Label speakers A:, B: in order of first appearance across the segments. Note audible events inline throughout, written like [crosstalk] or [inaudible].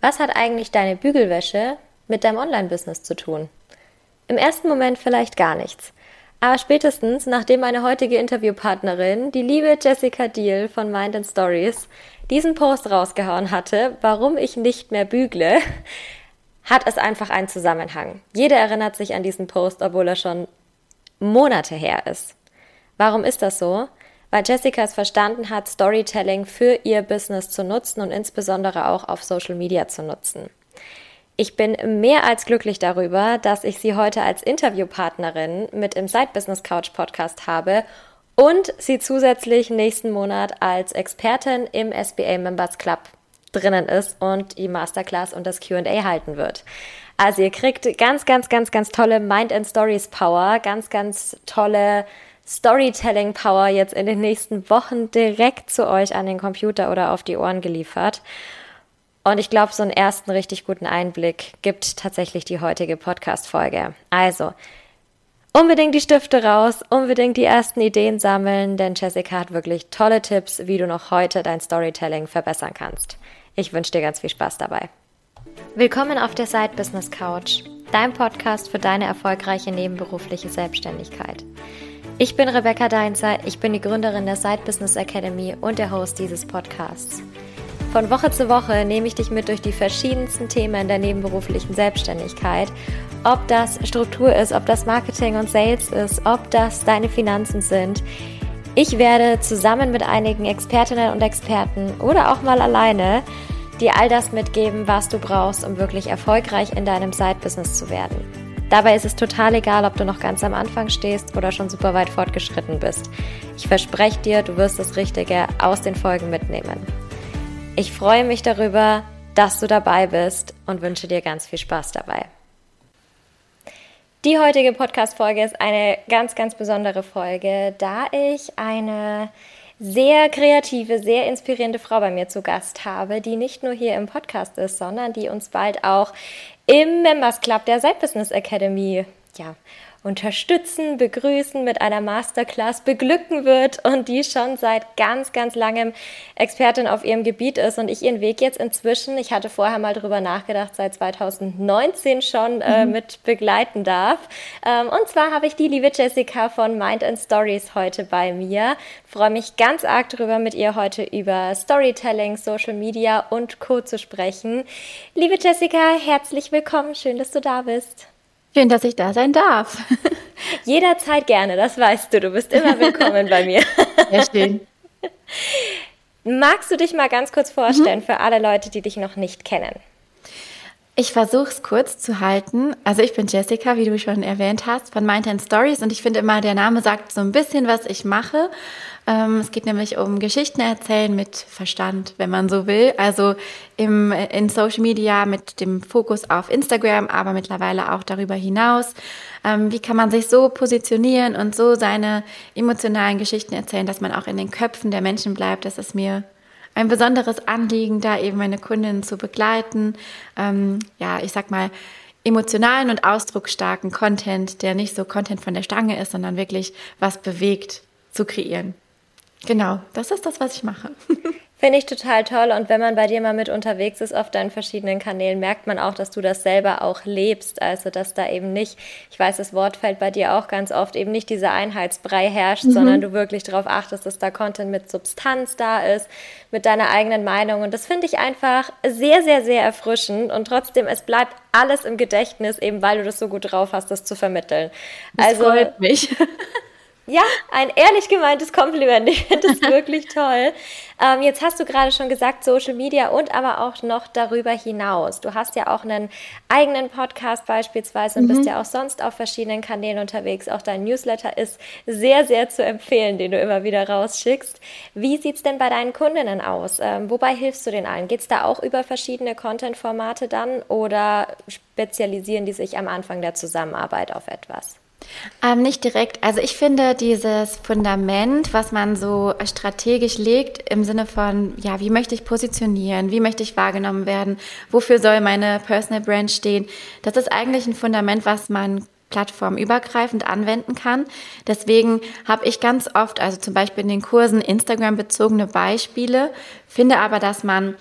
A: Was hat eigentlich deine Bügelwäsche mit deinem Online-Business zu tun? Im ersten Moment vielleicht gar nichts. Aber spätestens, nachdem meine heutige Interviewpartnerin, die liebe Jessica Deal von Mind and Stories, diesen Post rausgehauen hatte, warum ich nicht mehr bügle, hat es einfach einen Zusammenhang. Jeder erinnert sich an diesen Post, obwohl er schon Monate her ist. Warum ist das so? Weil Jessica es verstanden hat, Storytelling für ihr Business zu nutzen und insbesondere auch auf Social Media zu nutzen. Ich bin mehr als glücklich darüber, dass ich sie heute als Interviewpartnerin mit im Side Business Couch Podcast habe und sie zusätzlich nächsten Monat als Expertin im SBA Members Club drinnen ist und die Masterclass und das QA halten wird. Also ihr kriegt ganz, ganz, ganz, ganz tolle Mind and Stories Power, ganz, ganz tolle Storytelling Power jetzt in den nächsten Wochen direkt zu euch an den Computer oder auf die Ohren geliefert. Und ich glaube, so einen ersten richtig guten Einblick gibt tatsächlich die heutige Podcast-Folge. Also, unbedingt die Stifte raus, unbedingt die ersten Ideen sammeln, denn Jessica hat wirklich tolle Tipps, wie du noch heute dein Storytelling verbessern kannst. Ich wünsche dir ganz viel Spaß dabei. Willkommen auf der Side Business Couch, dein Podcast für deine erfolgreiche nebenberufliche Selbstständigkeit. Ich bin Rebecca Deinzer, ich bin die Gründerin der Side Business Academy und der Host dieses Podcasts. Von Woche zu Woche nehme ich dich mit durch die verschiedensten Themen der nebenberuflichen Selbstständigkeit. Ob das Struktur ist, ob das Marketing und Sales ist, ob das deine Finanzen sind. Ich werde zusammen mit einigen Expertinnen und Experten oder auch mal alleine dir all das mitgeben, was du brauchst, um wirklich erfolgreich in deinem Side-Business zu werden. Dabei ist es total egal, ob du noch ganz am Anfang stehst oder schon super weit fortgeschritten bist. Ich verspreche dir, du wirst das Richtige aus den Folgen mitnehmen. Ich freue mich darüber, dass du dabei bist und wünsche dir ganz viel Spaß dabei. Die heutige Podcast-Folge ist eine ganz, ganz besondere Folge, da ich eine sehr kreative, sehr inspirierende Frau bei mir zu Gast habe, die nicht nur hier im Podcast ist, sondern die uns bald auch im Members Club der Side Business Academy. Ja, unterstützen, begrüßen, mit einer Masterclass beglücken wird und die schon seit ganz, ganz langem Expertin auf ihrem Gebiet ist und ich ihren Weg jetzt inzwischen, ich hatte vorher mal drüber nachgedacht, seit 2019 schon äh, mhm. mit begleiten darf. Ähm, und zwar habe ich die liebe Jessica von Mind and Stories heute bei mir. Freue mich ganz arg darüber, mit ihr heute über Storytelling, Social Media und Co. zu sprechen. Liebe Jessica, herzlich willkommen. Schön, dass du da bist.
B: Schön, dass ich da sein darf. [laughs]
A: Jederzeit gerne, das weißt du. Du bist immer willkommen bei mir. [laughs]
B: Sehr schön.
A: Magst du dich mal ganz kurz vorstellen mhm. für alle Leute, die dich noch nicht kennen?
B: Ich versuche es kurz zu halten. Also ich bin Jessica, wie du schon erwähnt hast, von Mind and Stories und ich finde immer, der Name sagt so ein bisschen, was ich mache. Ähm, es geht nämlich um Geschichten erzählen mit Verstand, wenn man so will. Also im, in Social Media mit dem Fokus auf Instagram, aber mittlerweile auch darüber hinaus. Ähm, wie kann man sich so positionieren und so seine emotionalen Geschichten erzählen, dass man auch in den Köpfen der Menschen bleibt? Das ist mir ein besonderes Anliegen, da eben meine Kundinnen zu begleiten. Ähm, ja, ich sag mal, emotionalen und ausdrucksstarken Content, der nicht so Content von der Stange ist, sondern wirklich was bewegt, zu kreieren. Genau, das ist das, was ich mache. [laughs]
A: Finde ich total toll. Und wenn man bei dir mal mit unterwegs ist auf deinen verschiedenen Kanälen, merkt man auch, dass du das selber auch lebst. Also, dass da eben nicht, ich weiß, das Wort fällt bei dir auch ganz oft, eben nicht dieser Einheitsbrei herrscht, mhm. sondern du wirklich darauf achtest, dass da Content mit Substanz da ist, mit deiner eigenen Meinung. Und das finde ich einfach sehr, sehr, sehr erfrischend. Und trotzdem, es bleibt alles im Gedächtnis, eben weil du das so gut drauf hast, das zu vermitteln.
B: Das also, freut mich. [laughs]
A: Ja, ein ehrlich gemeintes Kompliment. Ich finde es [laughs] wirklich toll. Ähm, jetzt hast du gerade schon gesagt, Social Media und aber auch noch darüber hinaus. Du hast ja auch einen eigenen Podcast beispielsweise und mhm. bist ja auch sonst auf verschiedenen Kanälen unterwegs. Auch dein Newsletter ist sehr, sehr zu empfehlen, den du immer wieder rausschickst. Wie sieht es denn bei deinen Kundinnen aus? Ähm, wobei hilfst du den allen? Geht es da auch über verschiedene Content-Formate dann oder spezialisieren die sich am Anfang der Zusammenarbeit auf etwas?
B: Ähm, nicht direkt. Also ich finde dieses Fundament, was man so strategisch legt im Sinne von, ja, wie möchte ich positionieren, wie möchte ich wahrgenommen werden, wofür soll meine Personal Brand stehen, das ist eigentlich ein Fundament, was man plattformübergreifend anwenden kann. Deswegen habe ich ganz oft, also zum Beispiel in den Kursen Instagram-bezogene Beispiele, finde aber, dass man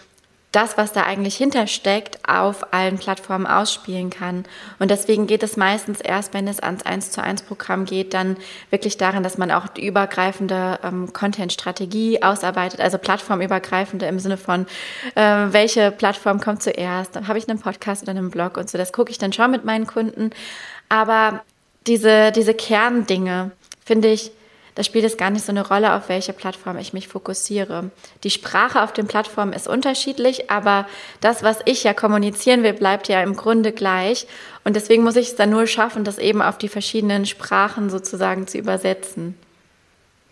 B: das, was da eigentlich hintersteckt, auf allen Plattformen ausspielen kann. Und deswegen geht es meistens erst, wenn es ans 1 zu 1 Programm geht, dann wirklich darin, dass man auch die übergreifende ähm, Content-Strategie ausarbeitet, also plattformübergreifende im Sinne von, äh, welche Plattform kommt zuerst, habe ich einen Podcast oder einen Blog und so, das gucke ich dann schon mit meinen Kunden. Aber diese, diese Kerndinge, finde ich, da spielt es gar nicht so eine Rolle, auf welche Plattform ich mich fokussiere. Die Sprache auf den Plattformen ist unterschiedlich, aber das, was ich ja kommunizieren will, bleibt ja im Grunde gleich. Und deswegen muss ich es dann nur schaffen, das eben auf die verschiedenen Sprachen sozusagen zu übersetzen.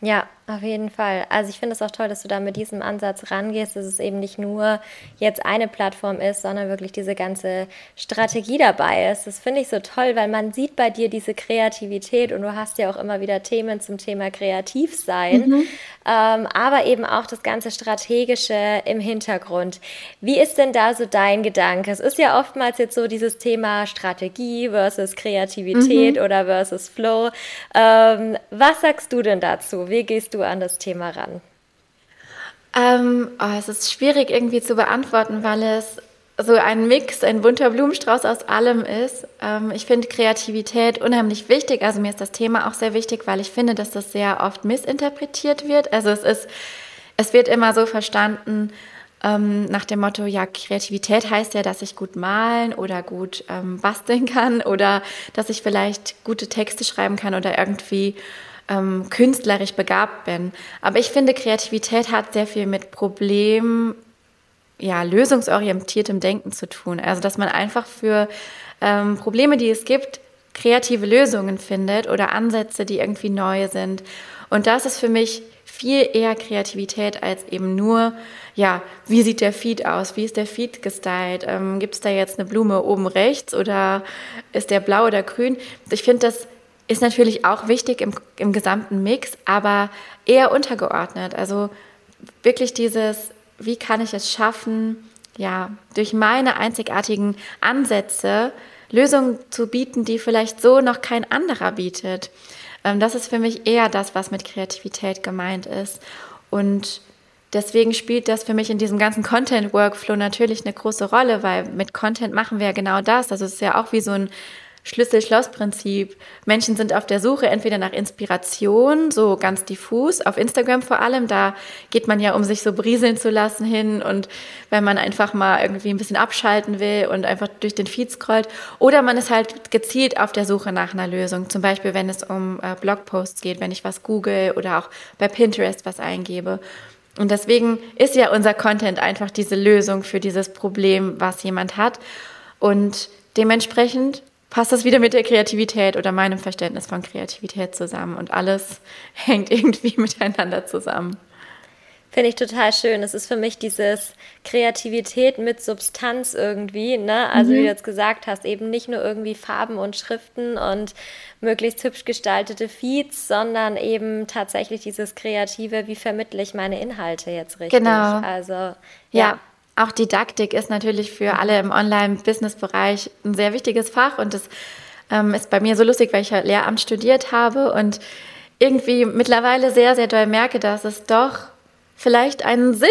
A: Ja, auf jeden Fall. Also ich finde es auch toll, dass du da mit diesem Ansatz rangehst, dass es eben nicht nur jetzt eine Plattform ist, sondern wirklich diese ganze Strategie dabei ist. Das finde ich so toll, weil man sieht bei dir diese Kreativität und du hast ja auch immer wieder Themen zum Thema Kreativsein, mhm. ähm, aber eben auch das ganze Strategische im Hintergrund. Wie ist denn da so dein Gedanke? Es ist ja oftmals jetzt so dieses Thema Strategie versus Kreativität mhm. oder versus Flow. Ähm, was sagst du denn dazu? Wie gehst du du an das Thema ran?
B: Ähm, oh, es ist schwierig irgendwie zu beantworten, weil es so ein Mix, ein bunter Blumenstrauß aus allem ist. Ähm, ich finde Kreativität unheimlich wichtig. Also mir ist das Thema auch sehr wichtig, weil ich finde, dass das sehr oft missinterpretiert wird. Also es ist, es wird immer so verstanden, ähm, nach dem Motto, ja, Kreativität heißt ja, dass ich gut malen oder gut ähm, basteln kann oder dass ich vielleicht gute Texte schreiben kann oder irgendwie ähm, künstlerisch begabt bin. Aber ich finde, Kreativität hat sehr viel mit Problem, ja, lösungsorientiertem Denken zu tun. Also, dass man einfach für ähm, Probleme, die es gibt, kreative Lösungen findet oder Ansätze, die irgendwie neu sind. Und das ist für mich viel eher Kreativität als eben nur, ja, wie sieht der Feed aus? Wie ist der Feed gestylt? Ähm, Gibt es da jetzt eine Blume oben rechts oder ist der blau oder grün? Ich finde das ist natürlich auch wichtig im, im gesamten Mix, aber eher untergeordnet. Also wirklich dieses, wie kann ich es schaffen, ja, durch meine einzigartigen Ansätze Lösungen zu bieten, die vielleicht so noch kein anderer bietet. Ähm, das ist für mich eher das, was mit Kreativität gemeint ist. Und deswegen spielt das für mich in diesem ganzen Content-Workflow natürlich eine große Rolle, weil mit Content machen wir ja genau das. Also es ist ja auch wie so ein Schlüssel-Schloss-Prinzip. Menschen sind auf der Suche entweder nach Inspiration, so ganz diffus, auf Instagram vor allem, da geht man ja, um sich so brieseln zu lassen hin und wenn man einfach mal irgendwie ein bisschen abschalten will und einfach durch den Feed scrollt. Oder man ist halt gezielt auf der Suche nach einer Lösung, zum Beispiel wenn es um äh, Blogposts geht, wenn ich was google oder auch bei Pinterest was eingebe. Und deswegen ist ja unser Content einfach diese Lösung für dieses Problem, was jemand hat. Und dementsprechend passt das wieder mit der Kreativität oder meinem Verständnis von Kreativität zusammen und alles [laughs] hängt irgendwie miteinander zusammen.
A: Finde ich total schön. Es ist für mich dieses Kreativität mit Substanz irgendwie, ne? Also mhm. wie du jetzt gesagt hast, eben nicht nur irgendwie Farben und Schriften und möglichst hübsch gestaltete Feeds, sondern eben tatsächlich dieses Kreative, wie vermittle ich meine Inhalte jetzt richtig.
B: Genau. Also ja. ja. Auch Didaktik ist natürlich für alle im Online-Business-Bereich ein sehr wichtiges Fach und das ähm, ist bei mir so lustig, weil ich ja Lehramt studiert habe und irgendwie mittlerweile sehr, sehr doll merke, dass es doch vielleicht einen Sinn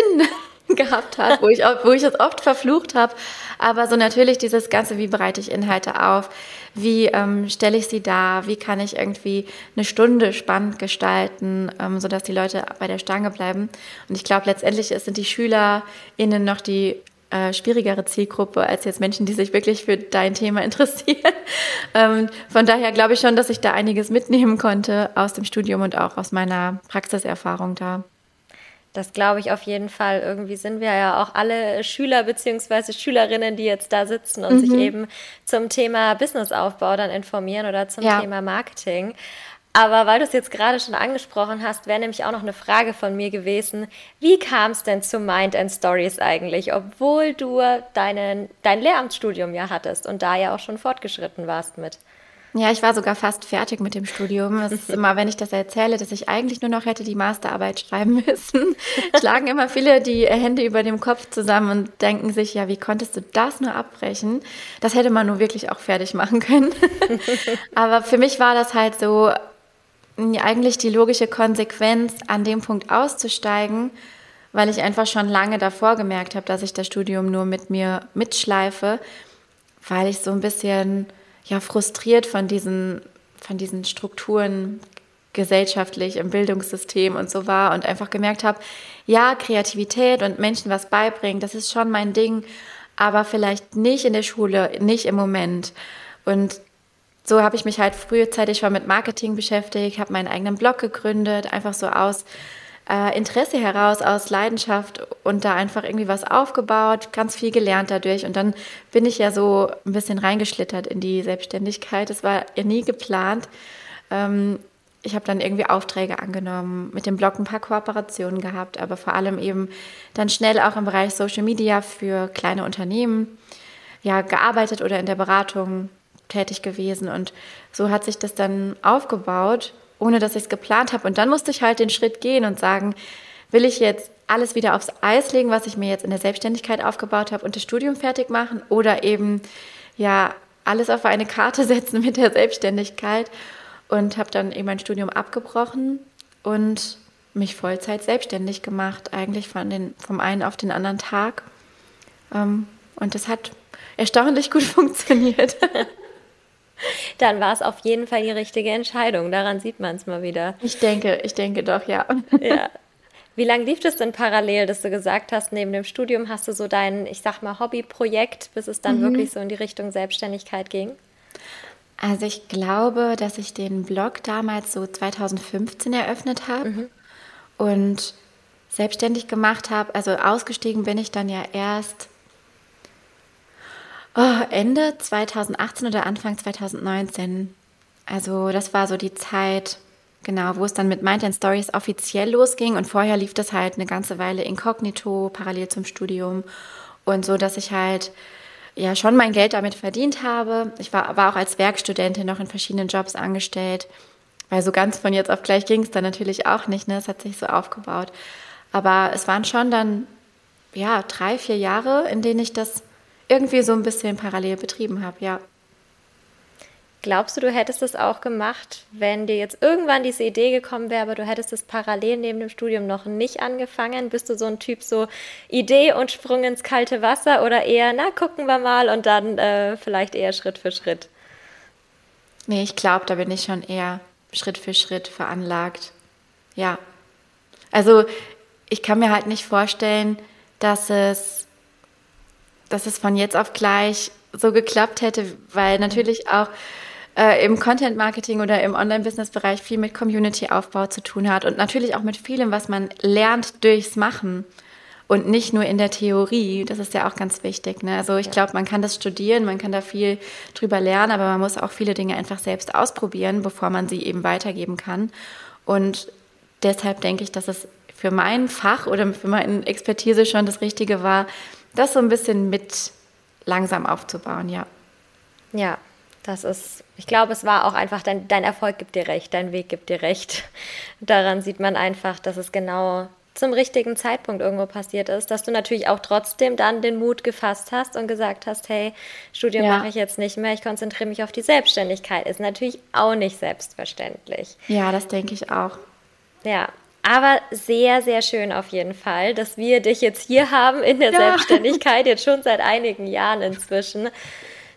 B: [laughs] gehabt hat, wo ich, wo ich es oft verflucht habe. Aber so natürlich dieses Ganze, wie bereite ich Inhalte auf, wie ähm, stelle ich sie dar, wie kann ich irgendwie eine Stunde spannend gestalten, ähm, sodass die Leute bei der Stange bleiben. Und ich glaube, letztendlich sind die SchülerInnen noch die äh, schwierigere Zielgruppe als jetzt Menschen, die sich wirklich für dein Thema interessieren. [laughs] ähm, von daher glaube ich schon, dass ich da einiges mitnehmen konnte aus dem Studium und auch aus meiner Praxiserfahrung da.
A: Das glaube ich auf jeden Fall. Irgendwie sind wir ja auch alle Schüler bzw. Schülerinnen, die jetzt da sitzen und mhm. sich eben zum Thema Businessaufbau dann informieren oder zum ja. Thema Marketing. Aber weil du es jetzt gerade schon angesprochen hast, wäre nämlich auch noch eine Frage von mir gewesen. Wie kam es denn zu Mind and Stories eigentlich, obwohl du deinen, dein Lehramtsstudium ja hattest und da ja auch schon fortgeschritten warst mit?
B: Ja, ich war sogar fast fertig mit dem Studium. Es ist immer, wenn ich das erzähle, dass ich eigentlich nur noch hätte die Masterarbeit schreiben [laughs] müssen, schlagen immer viele die Hände über dem Kopf zusammen und denken sich, ja, wie konntest du das nur abbrechen? Das hätte man nur wirklich auch fertig machen können. [laughs] Aber für mich war das halt so eigentlich die logische Konsequenz, an dem Punkt auszusteigen, weil ich einfach schon lange davor gemerkt habe, dass ich das Studium nur mit mir mitschleife, weil ich so ein bisschen ja frustriert von diesen von diesen Strukturen gesellschaftlich im Bildungssystem und so war und einfach gemerkt habe, ja, Kreativität und Menschen was beibringen, das ist schon mein Ding, aber vielleicht nicht in der Schule, nicht im Moment. Und so habe ich mich halt frühzeitig schon mit Marketing beschäftigt, habe meinen eigenen Blog gegründet, einfach so aus äh, Interesse heraus, aus Leidenschaft und da einfach irgendwie was aufgebaut, ganz viel gelernt dadurch. Und dann bin ich ja so ein bisschen reingeschlittert in die Selbstständigkeit. Das war ja nie geplant. Ähm, ich habe dann irgendwie Aufträge angenommen, mit dem Blog ein paar Kooperationen gehabt, aber vor allem eben dann schnell auch im Bereich Social Media für kleine Unternehmen ja, gearbeitet oder in der Beratung tätig gewesen. Und so hat sich das dann aufgebaut, ohne dass ich es geplant habe. Und dann musste ich halt den Schritt gehen und sagen, will ich jetzt alles wieder aufs Eis legen, was ich mir jetzt in der Selbstständigkeit aufgebaut habe und das Studium fertig machen oder eben ja alles auf eine Karte [laughs] setzen mit der Selbstständigkeit und habe dann eben mein Studium abgebrochen und mich Vollzeit selbstständig gemacht, eigentlich von den, vom einen auf den anderen Tag. Ähm, und das hat erstaunlich gut [laughs] funktioniert. [laughs] [laughs]
A: Dann war es auf jeden Fall die richtige Entscheidung. Daran sieht man es mal wieder.
B: Ich denke, ich denke doch, ja.
A: ja. Wie lange lief das denn parallel, dass du gesagt hast, neben dem Studium hast du so dein, ich sag mal, Hobbyprojekt, bis es dann mhm. wirklich so in die Richtung Selbstständigkeit ging?
B: Also ich glaube, dass ich den Blog damals so 2015 eröffnet habe mhm. und selbstständig gemacht habe. Also ausgestiegen bin ich dann ja erst oh, Ende 2018 oder Anfang 2019. Also das war so die Zeit, genau, wo es dann mit Mind and Stories offiziell losging. Und vorher lief das halt eine ganze Weile inkognito, parallel zum Studium. Und so, dass ich halt ja schon mein Geld damit verdient habe. Ich war, war auch als Werkstudentin noch in verschiedenen Jobs angestellt, weil so ganz von jetzt auf gleich ging es dann natürlich auch nicht. Ne? Es hat sich so aufgebaut. Aber es waren schon dann ja drei, vier Jahre, in denen ich das irgendwie so ein bisschen parallel betrieben habe, ja.
A: Glaubst du, du hättest es auch gemacht, wenn dir jetzt irgendwann diese Idee gekommen wäre, aber du hättest es parallel neben dem Studium noch nicht angefangen? Bist du so ein Typ, so Idee und Sprung ins kalte Wasser oder eher, na, gucken wir mal und dann äh, vielleicht eher Schritt für Schritt?
B: Nee, ich glaube, da bin ich schon eher Schritt für Schritt veranlagt. Ja. Also, ich kann mir halt nicht vorstellen, dass es, dass es von jetzt auf gleich so geklappt hätte, weil natürlich auch äh, im Content Marketing oder im Online-Business-Bereich viel mit Community-Aufbau zu tun hat und natürlich auch mit vielem, was man lernt durchs Machen und nicht nur in der Theorie. Das ist ja auch ganz wichtig. Ne? Also ich glaube, man kann das studieren, man kann da viel drüber lernen, aber man muss auch viele Dinge einfach selbst ausprobieren, bevor man sie eben weitergeben kann. Und deshalb denke ich, dass es für mein Fach oder für meine Expertise schon das Richtige war, das so ein bisschen mit langsam aufzubauen, ja.
A: Ja, das ist, ich glaube, es war auch einfach, dein, dein Erfolg gibt dir recht, dein Weg gibt dir recht. [laughs] Daran sieht man einfach, dass es genau zum richtigen Zeitpunkt irgendwo passiert ist, dass du natürlich auch trotzdem dann den Mut gefasst hast und gesagt hast, hey, Studium ja. mache ich jetzt nicht mehr, ich konzentriere mich auf die Selbstständigkeit. Ist natürlich auch nicht selbstverständlich.
B: Ja, das denke ich auch.
A: Ja, aber sehr, sehr schön auf jeden Fall, dass wir dich jetzt hier haben in der ja. Selbstständigkeit, jetzt schon seit einigen Jahren inzwischen.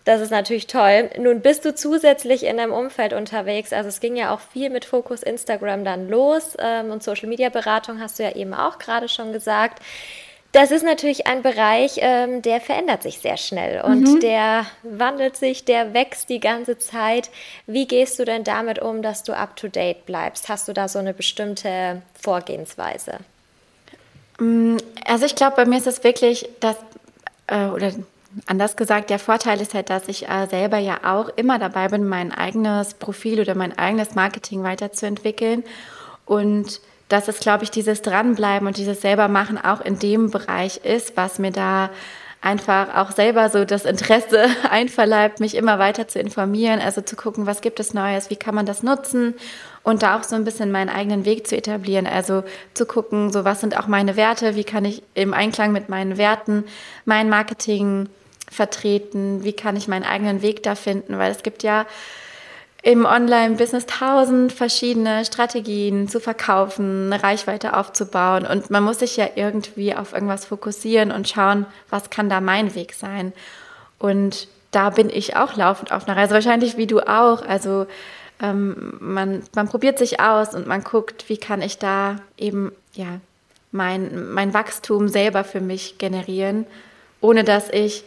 A: Das ist natürlich toll. Nun bist du zusätzlich in deinem Umfeld unterwegs. Also es ging ja auch viel mit Fokus Instagram dann los ähm, und Social Media Beratung hast du ja eben auch gerade schon gesagt. Das ist natürlich ein Bereich, ähm, der verändert sich sehr schnell und mhm. der wandelt sich, der wächst die ganze Zeit. Wie gehst du denn damit um, dass du up to date bleibst? Hast du da so eine bestimmte Vorgehensweise?
B: Mm, also ich glaube, bei mir ist es wirklich das, äh, oder Anders gesagt, der Vorteil ist halt, dass ich äh, selber ja auch immer dabei bin, mein eigenes Profil oder mein eigenes Marketing weiterzuentwickeln. Und dass es, glaube ich, dieses Dranbleiben und dieses Selbermachen auch in dem Bereich ist, was mir da einfach auch selber so das Interesse [laughs] einverleibt, mich immer weiter zu informieren, also zu gucken, was gibt es Neues, wie kann man das nutzen und da auch so ein bisschen meinen eigenen Weg zu etablieren, also zu gucken, so was sind auch meine Werte, wie kann ich im Einklang mit meinen Werten mein Marketing vertreten? Wie kann ich meinen eigenen Weg da finden? Weil es gibt ja im Online-Business tausend verschiedene Strategien zu verkaufen, eine Reichweite aufzubauen und man muss sich ja irgendwie auf irgendwas fokussieren und schauen, was kann da mein Weg sein. Und da bin ich auch laufend auf einer Reise, wahrscheinlich wie du auch. Also ähm, man, man probiert sich aus und man guckt, wie kann ich da eben ja mein, mein Wachstum selber für mich generieren, ohne dass ich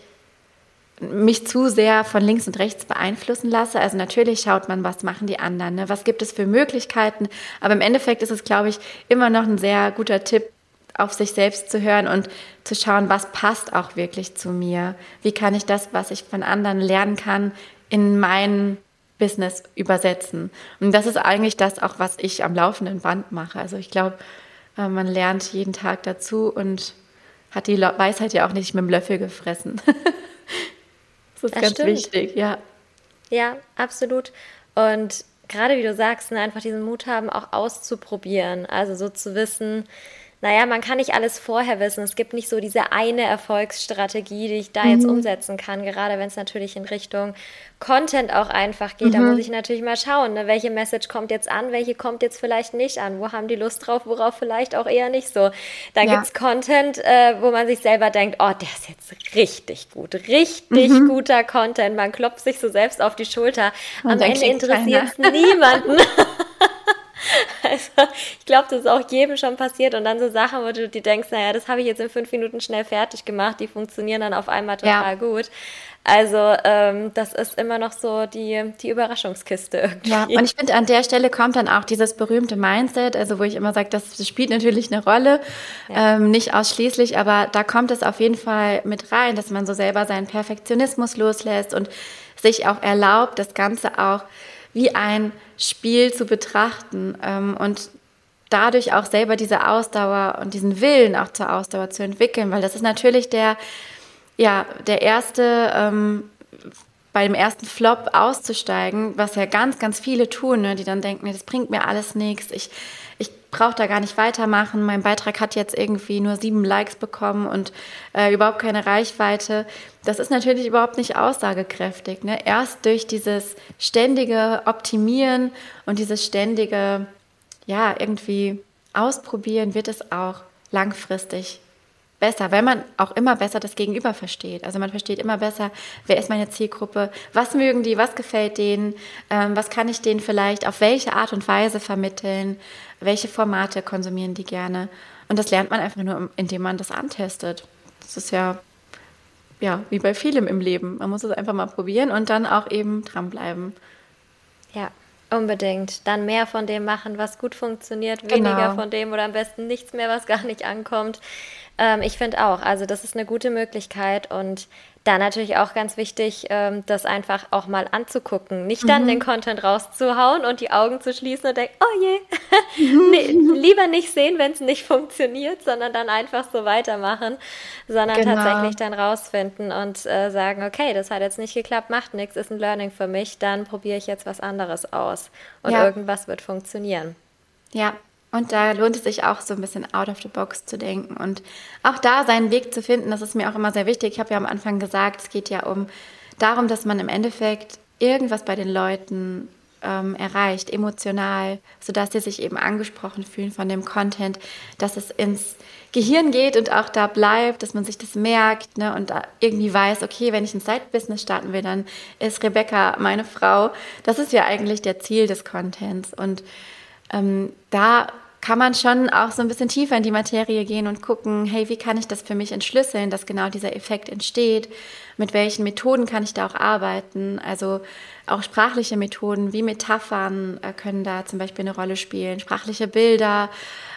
B: mich zu sehr von links und rechts beeinflussen lasse. Also natürlich schaut man, was machen die anderen, ne? was gibt es für Möglichkeiten. Aber im Endeffekt ist es, glaube ich, immer noch ein sehr guter Tipp, auf sich selbst zu hören und zu schauen, was passt auch wirklich zu mir. Wie kann ich das, was ich von anderen lernen kann, in mein Business übersetzen. Und das ist eigentlich das auch, was ich am laufenden Band mache. Also ich glaube, äh, man lernt jeden Tag dazu und hat die Weisheit ja auch nicht mit dem Löffel gefressen. [laughs] Das ist das ganz stimmt. wichtig, ja.
A: Ja, absolut. Und gerade wie du sagst, ne, einfach diesen Mut haben, auch auszuprobieren. Also so zu wissen, naja, man kann nicht alles vorher wissen. Es gibt nicht so diese eine Erfolgsstrategie, die ich da mhm. jetzt umsetzen kann, gerade wenn es natürlich in Richtung Content auch einfach geht. Mhm. Da muss ich natürlich mal schauen, ne, welche Message kommt jetzt an, welche kommt jetzt vielleicht nicht an, wo haben die Lust drauf, worauf vielleicht auch eher nicht so. Dann ja. gibt es Content, äh, wo man sich selber denkt, oh, der ist jetzt richtig gut, richtig mhm. guter Content. Man klopft sich so selbst auf die Schulter. Und Am Ende interessiert es niemanden. [laughs] [laughs] Also ich glaube, das ist auch jedem schon passiert und dann so Sachen, wo du dir denkst, naja, das habe ich jetzt in fünf Minuten schnell fertig gemacht, die funktionieren dann auf einmal total ja. gut. Also ähm, das ist immer noch so die, die Überraschungskiste irgendwie.
B: Ja, und ich finde, an der Stelle kommt dann auch dieses berühmte Mindset, also wo ich immer sage, das spielt natürlich eine Rolle, ja. ähm, nicht ausschließlich, aber da kommt es auf jeden Fall mit rein, dass man so selber seinen Perfektionismus loslässt und sich auch erlaubt, das Ganze auch wie ein Spiel zu betrachten ähm, und dadurch auch selber diese Ausdauer und diesen Willen auch zur Ausdauer zu entwickeln, weil das ist natürlich der, ja, der erste, ähm, bei dem ersten Flop auszusteigen, was ja ganz, ganz viele tun, ne, die dann denken, das bringt mir alles nichts, ich brauche da gar nicht weitermachen. Mein Beitrag hat jetzt irgendwie nur sieben Likes bekommen und äh, überhaupt keine Reichweite. Das ist natürlich überhaupt nicht aussagekräftig. Ne? Erst durch dieses ständige Optimieren und dieses ständige, ja, irgendwie ausprobieren wird es auch langfristig besser, weil man auch immer besser das Gegenüber versteht. Also man versteht immer besser, wer ist meine Zielgruppe, was mögen die, was gefällt denen, ähm, was kann ich denen vielleicht auf welche Art und Weise vermitteln, welche Formate konsumieren die gerne. Und das lernt man einfach nur, indem man das antestet. Das ist ja, ja wie bei vielem im Leben. Man muss es einfach mal probieren und dann auch eben dranbleiben.
A: Ja, Unbedingt. Dann mehr von dem machen, was gut funktioniert, weniger genau. von dem oder am besten nichts mehr, was gar nicht ankommt. Ähm, ich finde auch, also das ist eine gute Möglichkeit und da natürlich auch ganz wichtig, ähm, das einfach auch mal anzugucken. Nicht dann mhm. den Content rauszuhauen und die Augen zu schließen und denken, oh je, [laughs] nee, lieber nicht sehen, wenn es nicht funktioniert, sondern dann einfach so weitermachen, sondern genau. tatsächlich dann rausfinden und äh, sagen, okay, das hat jetzt nicht geklappt, macht nichts, ist ein Learning für mich, dann probiere ich jetzt was anderes aus und ja. irgendwas wird funktionieren.
B: Ja, und da lohnt es sich auch so ein bisschen out of the box zu denken und auch da seinen Weg zu finden. Das ist mir auch immer sehr wichtig. Ich habe ja am Anfang gesagt, es geht ja um darum, dass man im Endeffekt irgendwas bei den Leuten ähm, erreicht, emotional, sodass sie sich eben angesprochen fühlen von dem Content, dass es ins Gehirn geht und auch da bleibt, dass man sich das merkt ne, und irgendwie weiß, okay, wenn ich ein Side-Business starten will, dann ist Rebecca meine Frau. Das ist ja eigentlich der Ziel des Contents und ähm, da kann man schon auch so ein bisschen tiefer in die Materie gehen und gucken, hey, wie kann ich das für mich entschlüsseln, dass genau dieser Effekt entsteht? Mit welchen Methoden kann ich da auch arbeiten? Also auch sprachliche Methoden wie Metaphern äh, können da zum Beispiel eine Rolle spielen, sprachliche Bilder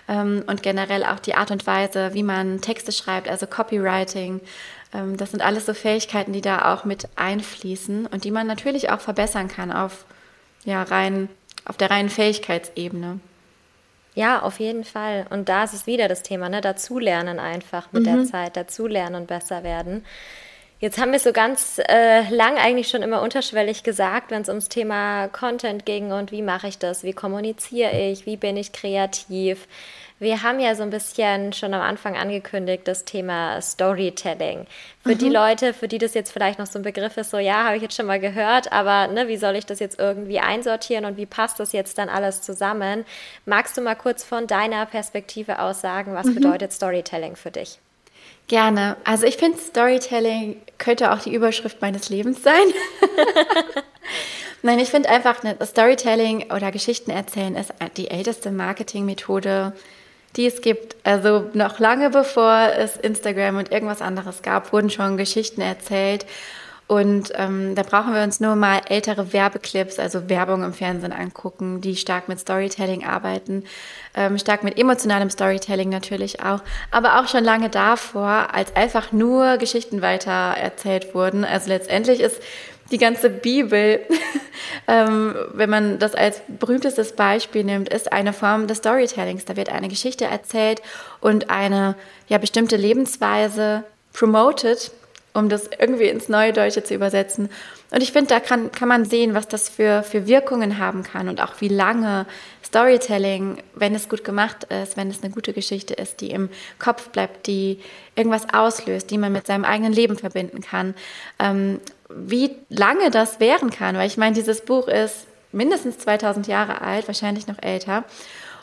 B: ähm, und generell auch die Art und Weise, wie man Texte schreibt, also Copywriting. Ähm, das sind alles so Fähigkeiten, die da auch mit einfließen und die man natürlich auch verbessern kann auf, ja, rein, auf der reinen Fähigkeitsebene.
A: Ja, auf jeden Fall. Und da ist es wieder das Thema, ne? Dazulernen einfach mit mhm. der Zeit, dazulernen und besser werden. Jetzt haben wir so ganz äh, lang eigentlich schon immer unterschwellig gesagt, wenn es ums Thema Content ging und wie mache ich das, wie kommuniziere ich, wie bin ich kreativ, Wir haben ja so ein bisschen schon am Anfang angekündigt, das Thema Storytelling. Für mhm. die Leute, für die das jetzt vielleicht noch so ein Begriff ist, so ja, habe ich jetzt schon mal gehört, aber ne, wie soll ich das jetzt irgendwie einsortieren und wie passt das jetzt dann alles zusammen? Magst du mal kurz von deiner Perspektive aus sagen, was mhm. bedeutet Storytelling für dich?
B: Gerne. Also ich finde, Storytelling könnte auch die Überschrift meines Lebens sein. [laughs] Nein, ich finde einfach, ne, Storytelling oder Geschichten erzählen ist die älteste Marketingmethode, die es gibt. Also noch lange bevor es Instagram und irgendwas anderes gab, wurden schon Geschichten erzählt. Und ähm, da brauchen wir uns nur mal ältere Werbeclips, also Werbung im Fernsehen angucken, die stark mit Storytelling arbeiten, ähm, stark mit emotionalem Storytelling natürlich auch, aber auch schon lange davor, als einfach nur Geschichten weiter erzählt wurden. Also letztendlich ist die ganze Bibel, [laughs] ähm, wenn man das als berühmtestes Beispiel nimmt, ist eine Form des Storytellings. Da wird eine Geschichte erzählt und eine ja, bestimmte Lebensweise promoted um das irgendwie ins Neue Deutsche zu übersetzen. Und ich finde, da kann, kann man sehen, was das für, für Wirkungen haben kann und auch wie lange Storytelling, wenn es gut gemacht ist, wenn es eine gute Geschichte ist, die im Kopf bleibt, die irgendwas auslöst, die man mit seinem eigenen Leben verbinden kann, ähm, wie lange das währen kann. Weil ich meine, dieses Buch ist mindestens 2000 Jahre alt, wahrscheinlich noch älter.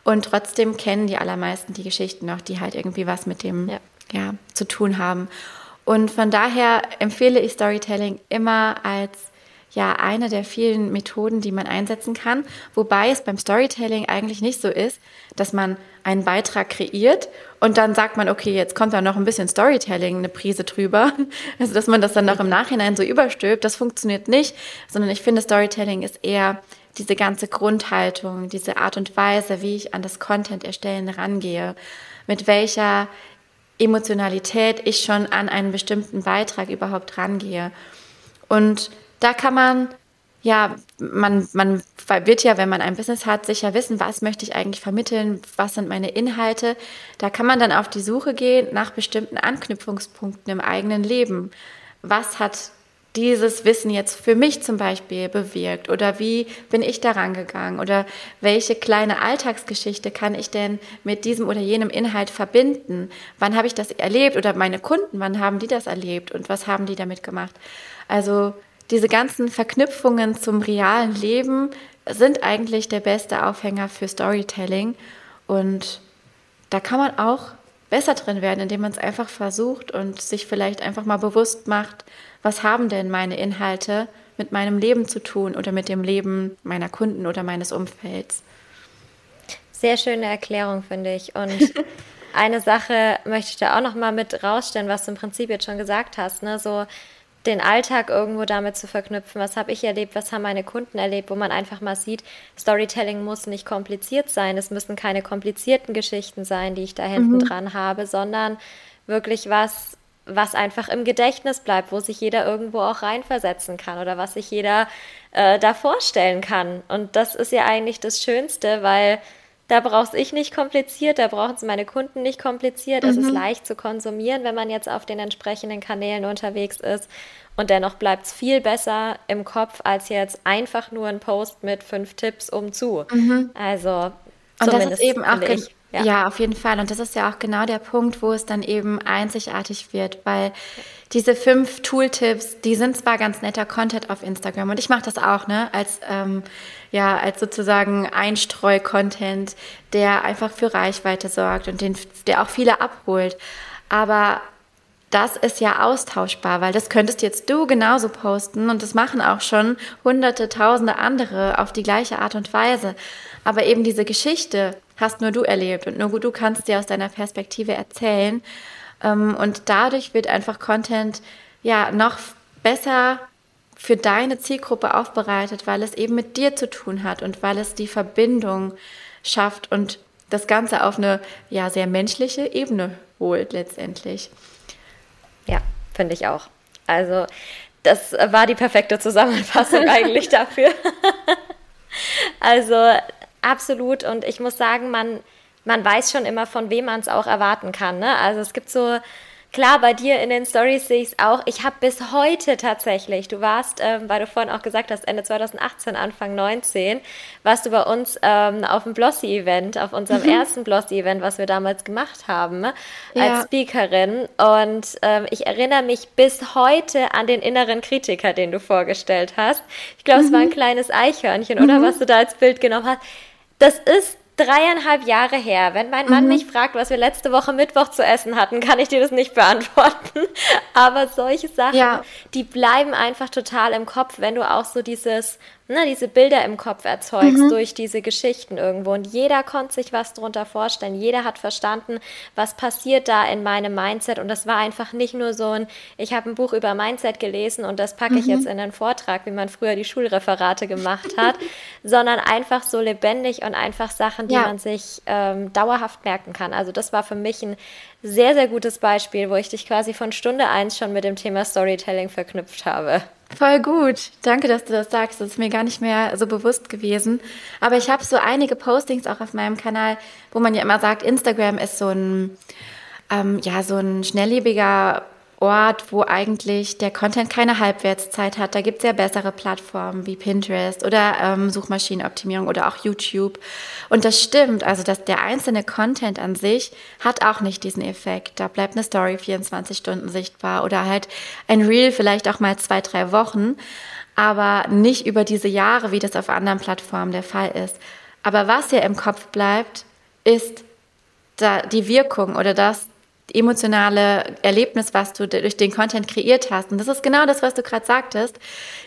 B: Und trotzdem kennen die allermeisten die Geschichten noch, die halt irgendwie was mit dem ja. Ja, zu tun haben. Und von daher empfehle ich Storytelling immer als ja eine der vielen Methoden, die man einsetzen kann, wobei es beim Storytelling eigentlich nicht so ist, dass man einen Beitrag kreiert und dann sagt man, okay, jetzt kommt da noch ein bisschen Storytelling, eine Prise drüber, [laughs] also dass man das dann noch im Nachhinein so überstülpt, das funktioniert nicht, sondern ich finde Storytelling ist eher diese ganze Grundhaltung, diese Art und Weise, wie ich an das Content erstellen rangehe, mit welcher Emotionalität ich schon an einen bestimmten Beitrag überhaupt rangehe. Und da kann man, ja, man, man wird ja, wenn man ein Business hat, sicher wissen, was möchte ich eigentlich vermitteln, was sind meine Inhalte. Da kann man dann auf die Suche gehen nach bestimmten Anknüpfungspunkten im eigenen Leben. Was hat dieses Wissen jetzt für mich zum Beispiel bewirkt? Oder wie bin ich daran gegangen? Oder welche kleine Alltagsgeschichte kann ich denn mit diesem oder jenem Inhalt verbinden? Wann habe ich das erlebt? Oder meine Kunden, wann haben die das erlebt? Und was haben die damit gemacht? Also diese ganzen Verknüpfungen zum realen Leben sind eigentlich der beste Aufhänger für Storytelling. Und da kann man auch besser drin werden, indem man es einfach versucht und sich vielleicht einfach mal bewusst macht, was haben denn meine Inhalte mit meinem Leben zu tun oder mit dem Leben meiner Kunden oder meines Umfelds.
A: Sehr schöne Erklärung, finde ich. Und [laughs] eine Sache möchte ich da auch noch mal mit rausstellen, was du im Prinzip jetzt schon gesagt hast, ne? So den Alltag irgendwo damit zu verknüpfen. Was habe ich erlebt? Was haben meine Kunden erlebt? Wo man einfach mal sieht, Storytelling muss nicht kompliziert sein. Es müssen keine komplizierten Geschichten sein, die ich da hinten mhm. dran habe, sondern wirklich was, was einfach im Gedächtnis bleibt, wo sich jeder irgendwo auch reinversetzen kann oder was sich jeder äh, da vorstellen kann. Und das ist ja eigentlich das Schönste, weil da brauche ich nicht kompliziert, da brauchen es meine Kunden nicht kompliziert. Mhm. Es ist mhm. leicht zu konsumieren, wenn man jetzt auf den entsprechenden Kanälen unterwegs ist. Und dennoch bleibt es viel besser im Kopf als jetzt einfach nur ein Post mit fünf Tipps um zu. Mhm. Also
B: und das ist eben auch ich. Ja. ja. auf jeden Fall. Und das ist ja auch genau der Punkt, wo es dann eben einzigartig wird, weil diese fünf Tooltips, die sind zwar ganz netter Content auf Instagram und ich mache das auch, ne, als ähm, ja, als sozusagen Einstreu-Content, der einfach für Reichweite sorgt und den, der auch viele abholt. Aber das ist ja austauschbar, weil das könntest jetzt du genauso posten und das machen auch schon hunderte, tausende andere auf die gleiche Art und Weise. Aber eben diese Geschichte hast nur du erlebt und nur du kannst dir aus deiner Perspektive erzählen. Ähm, und dadurch wird einfach Content ja noch besser für deine Zielgruppe aufbereitet, weil es eben mit dir zu tun hat und weil es die Verbindung schafft und das Ganze auf eine ja sehr menschliche Ebene holt letztendlich.
A: Ja, finde ich auch. Also das war die perfekte Zusammenfassung [laughs] eigentlich dafür. [laughs] also absolut und ich muss sagen, man man weiß schon immer, von wem man es auch erwarten kann. Ne? Also es gibt so Klar, bei dir in den Stories sehe ich es auch. Ich habe bis heute tatsächlich, du warst, ähm, weil du vorhin auch gesagt hast, Ende 2018, Anfang 19, warst du bei uns ähm, auf dem Blossy-Event, auf unserem mhm. ersten Blossy-Event, was wir damals gemacht haben, ja. als Speakerin. Und ähm, ich erinnere mich bis heute an den inneren Kritiker, den du vorgestellt hast. Ich glaube, mhm. es war ein mhm. kleines Eichhörnchen, oder mhm. was du da als Bild genommen hast. Das ist dreieinhalb Jahre her. Wenn mein Mann mhm. mich fragt, was wir letzte Woche Mittwoch zu essen hatten, kann ich dir das nicht beantworten. [laughs] Aber solche Sachen, ja. die bleiben einfach total im Kopf, wenn du auch so dieses ne, diese Bilder im Kopf erzeugst mhm. durch diese Geschichten irgendwo. Und jeder konnte sich was darunter vorstellen. Jeder hat verstanden, was passiert da in meinem Mindset. Und das war einfach nicht nur so ein, ich habe ein Buch über Mindset gelesen und das packe ich mhm. jetzt in einen Vortrag, wie man früher die Schulreferate gemacht hat, [laughs] sondern einfach so lebendig und einfach Sachen, die ja. man sich ähm, dauerhaft merken kann. Also das war für mich ein sehr, sehr gutes Beispiel, wo ich dich quasi von Stunde eins schon mit dem Thema Storytelling verknüpft habe.
B: Voll gut. Danke, dass du das sagst. Das ist mir gar nicht mehr so bewusst gewesen. Aber ich habe so einige Postings auch auf meinem Kanal, wo man ja immer sagt, Instagram ist so ein, ähm, ja, so ein schnelllebiger Ort, wo eigentlich der Content keine Halbwertszeit hat. Da gibt es ja bessere Plattformen wie Pinterest oder ähm, Suchmaschinenoptimierung oder auch YouTube. Und das stimmt, also dass der einzelne Content an sich hat auch nicht diesen Effekt. Da bleibt eine Story 24 Stunden sichtbar oder halt ein Reel vielleicht auch mal zwei, drei Wochen, aber nicht über diese Jahre, wie das auf anderen Plattformen der Fall ist. Aber was ja im Kopf bleibt, ist da die Wirkung oder das, emotionale Erlebnis, was du durch den Content kreiert hast. Und das ist genau das, was du gerade sagtest.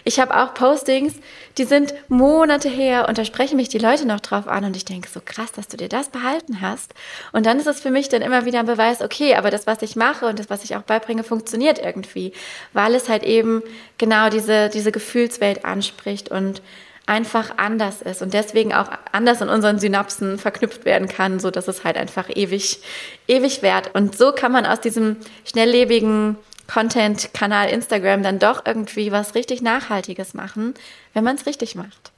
B: Ich habe auch Postings, die sind Monate her und da sprechen mich die Leute noch drauf an und ich denke so krass, dass du dir das behalten hast. Und dann ist es für mich dann immer wieder ein Beweis, okay, aber das, was ich mache und das, was ich auch beibringe, funktioniert irgendwie, weil es halt eben genau diese, diese Gefühlswelt anspricht und einfach anders ist und deswegen auch anders in unseren Synapsen verknüpft werden kann, so dass es halt einfach ewig, ewig währt. Und so kann man aus diesem schnelllebigen Content-Kanal Instagram dann doch irgendwie was richtig Nachhaltiges machen, wenn man es richtig macht.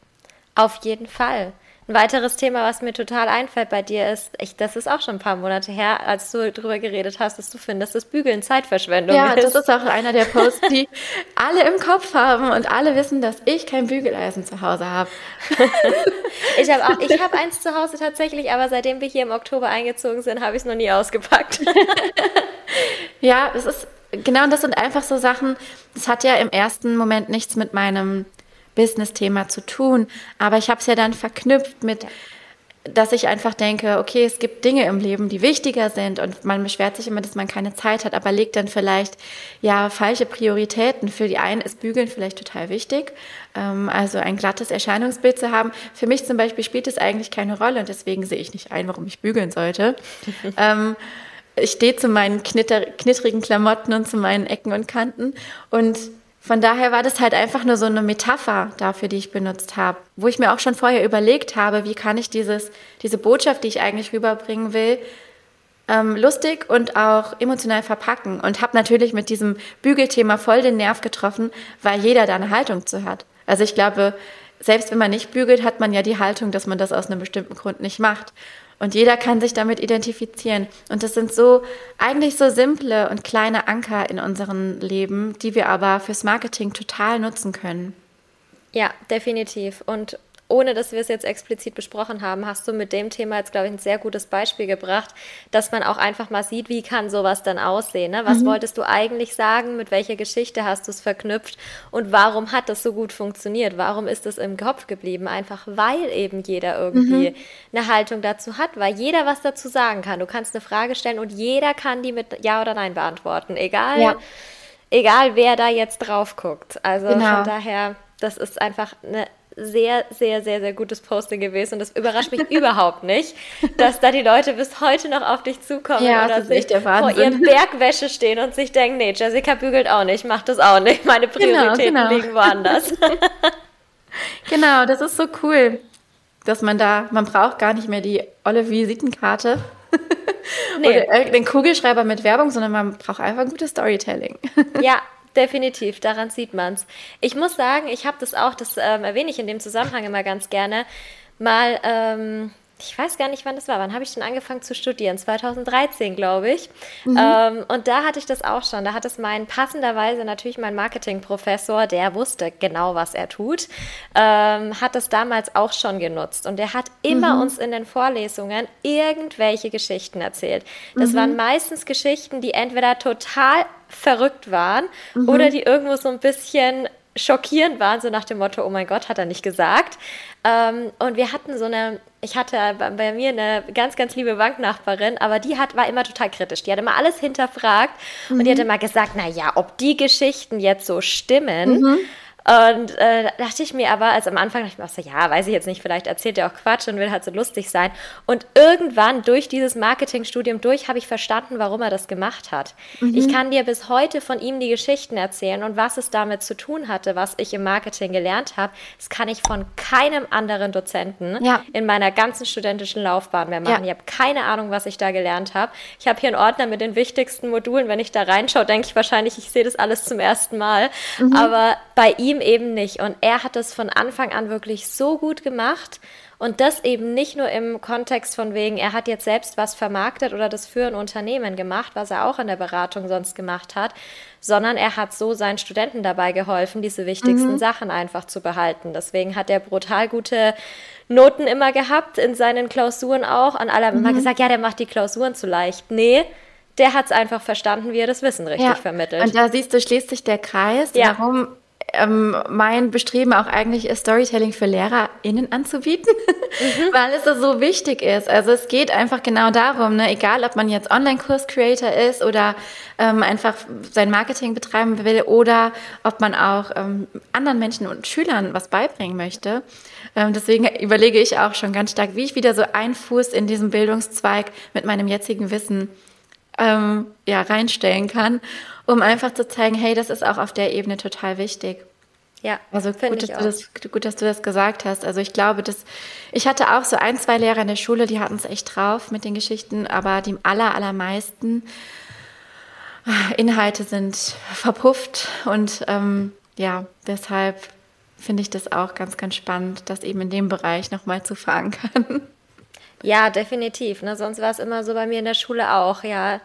A: Auf jeden Fall. Ein weiteres Thema, was mir total einfällt bei dir, ist, ich, das ist auch schon ein paar Monate her, als du darüber geredet hast, dass du findest, dass Bügeln Zeitverschwendung
B: ja,
A: ist.
B: Ja, das ist auch einer der Posts, die [laughs] alle im Kopf haben und alle wissen, dass ich kein Bügeleisen zu Hause habe. [laughs]
A: ich habe auch, ich habe eins zu Hause tatsächlich, aber seitdem wir hier im Oktober eingezogen sind, habe ich es noch nie ausgepackt. [laughs]
B: ja, es ist genau, und das sind einfach so Sachen, das hat ja im ersten Moment nichts mit meinem Business-Thema zu tun. Aber ich habe es ja dann verknüpft mit, dass ich einfach denke, okay, es gibt Dinge im Leben, die wichtiger sind und man beschwert sich immer, dass man keine Zeit hat, aber legt dann vielleicht ja falsche Prioritäten. Für die einen ist Bügeln vielleicht total wichtig, ähm, also ein glattes Erscheinungsbild zu haben. Für mich zum Beispiel spielt es eigentlich keine Rolle und deswegen sehe ich nicht ein, warum ich bügeln sollte. [laughs] ähm, ich stehe zu meinen knitter, knittrigen Klamotten und zu meinen Ecken und Kanten und von daher war das halt einfach nur so eine Metapher dafür, die ich benutzt habe, wo ich mir auch schon vorher überlegt habe, wie kann ich dieses, diese Botschaft, die ich eigentlich rüberbringen will, ähm, lustig und auch emotional verpacken. Und habe natürlich mit diesem Bügelthema voll den Nerv getroffen, weil jeder da eine Haltung zu hat. Also ich glaube, selbst wenn man nicht bügelt, hat man ja die Haltung, dass man das aus einem bestimmten Grund nicht macht. Und jeder kann sich damit identifizieren. Und das sind so eigentlich so simple und kleine Anker in unserem Leben, die wir aber fürs Marketing total nutzen können.
A: Ja, definitiv. Und ohne dass wir es jetzt explizit besprochen haben, hast du mit dem Thema jetzt, glaube ich, ein sehr gutes Beispiel gebracht, dass man auch einfach mal sieht, wie kann sowas dann aussehen. Ne? Was mhm. wolltest du eigentlich sagen? Mit welcher Geschichte hast du es verknüpft? Und warum hat das so gut funktioniert? Warum ist es im Kopf geblieben? Einfach weil eben jeder irgendwie mhm. eine Haltung dazu hat, weil jeder was dazu sagen kann. Du kannst eine Frage stellen und jeder kann die mit Ja oder Nein beantworten. Egal, ja. egal wer da jetzt drauf guckt. Also genau. von daher, das ist einfach eine sehr, sehr, sehr, sehr gutes Posting gewesen und das überrascht mich [laughs] überhaupt nicht, dass da die Leute bis heute noch auf dich zukommen ja, oder sich vor ihren Bergwäsche stehen und sich denken, nee, Jessica bügelt auch nicht, macht das auch nicht, meine genau, Prioritäten genau, genau. liegen woanders. [laughs]
B: genau, das ist so cool, dass man da, man braucht gar nicht mehr die olle Visitenkarte [laughs] nee. oder den Kugelschreiber mit Werbung, sondern man braucht einfach ein gutes Storytelling.
A: ja, Definitiv, daran sieht man es. Ich muss sagen, ich habe das auch, das ähm, erwähne ich in dem Zusammenhang immer ganz gerne, mal ähm, ich weiß gar nicht, wann das war. Wann habe ich denn angefangen zu studieren? 2013, glaube ich. Mhm. Ähm, und da hatte ich das auch schon. Da hat es mein passenderweise natürlich mein Marketingprofessor, der wusste genau, was er tut, ähm, hat das damals auch schon genutzt. Und der hat immer mhm. uns in den Vorlesungen irgendwelche Geschichten erzählt. Das mhm. waren meistens Geschichten, die entweder total verrückt waren mhm. oder die irgendwo so ein bisschen schockierend waren, so nach dem Motto, oh mein Gott, hat er nicht gesagt. Ähm, und wir hatten so eine ich hatte bei mir eine ganz, ganz liebe Banknachbarin, aber die hat, war immer total kritisch. Die hat immer alles hinterfragt mhm. und die hat mhm. immer gesagt, na ja, ob die Geschichten jetzt so stimmen. Mhm. Und äh, dachte ich mir aber, als am Anfang dachte ich mir auch so, ja, weiß ich jetzt nicht, vielleicht erzählt er auch Quatsch und will halt so lustig sein. Und irgendwann durch dieses Marketingstudium durch habe ich verstanden, warum er das gemacht hat. Mhm. Ich kann dir bis heute von ihm die Geschichten erzählen und was es damit zu tun hatte, was ich im Marketing gelernt habe. Das kann ich von keinem anderen Dozenten ja. in meiner ganzen studentischen Laufbahn mehr machen. Ja. Ich habe keine Ahnung, was ich da gelernt habe. Ich habe hier einen Ordner mit den wichtigsten Modulen. Wenn ich da reinschaue, denke ich wahrscheinlich, ich sehe das alles zum ersten Mal. Mhm. Aber bei ihm ihm eben nicht. Und er hat es von Anfang an wirklich so gut gemacht. Und das eben nicht nur im Kontext von wegen, er hat jetzt selbst was vermarktet oder das für ein Unternehmen gemacht, was er auch in der Beratung sonst gemacht hat, sondern er hat so seinen Studenten dabei geholfen, diese wichtigsten mhm. Sachen einfach zu behalten. Deswegen hat er brutal gute Noten immer gehabt, in seinen Klausuren auch. An alle haben mhm. immer gesagt, ja, der macht die Klausuren zu leicht. Nee, der hat es einfach verstanden, wie er das Wissen richtig ja. vermittelt.
B: Und da siehst du, schließt sich der Kreis, ja. warum ähm, mein Bestreben auch eigentlich ist, Storytelling für LehrerInnen anzubieten, mhm. [laughs] weil es so wichtig ist. Also es geht einfach genau darum, ne? egal ob man jetzt Online-Kurs-Creator ist oder ähm, einfach sein Marketing betreiben will oder ob man auch ähm, anderen Menschen und Schülern was beibringen möchte. Ähm, deswegen überlege ich auch schon ganz stark, wie ich wieder so einen Fuß in diesem Bildungszweig mit meinem jetzigen Wissen ähm, ja, reinstellen kann um einfach zu zeigen, hey, das ist auch auf der Ebene total wichtig. Ja, also gut dass, du das, gut, dass du das gesagt hast. Also ich glaube, dass ich hatte auch so ein, zwei Lehrer in der Schule, die hatten es echt drauf mit den Geschichten, aber die aller, allermeisten ah, Inhalte sind verpufft und ähm, ja, deshalb finde ich das auch ganz, ganz spannend, das eben in dem Bereich nochmal zu verankern. [laughs]
A: Ja, definitiv. Ne? Sonst war es immer so bei mir in der Schule auch, ja